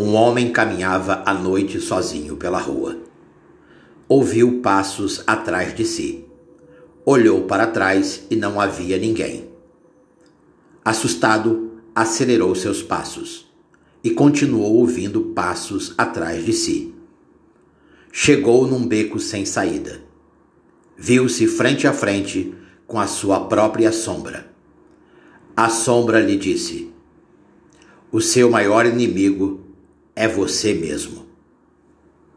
Um homem caminhava à noite sozinho pela rua. Ouviu passos atrás de si. Olhou para trás e não havia ninguém. Assustado, acelerou seus passos e continuou ouvindo passos atrás de si. Chegou num beco sem saída. Viu-se frente a frente com a sua própria sombra. A sombra lhe disse: O seu maior inimigo é você mesmo.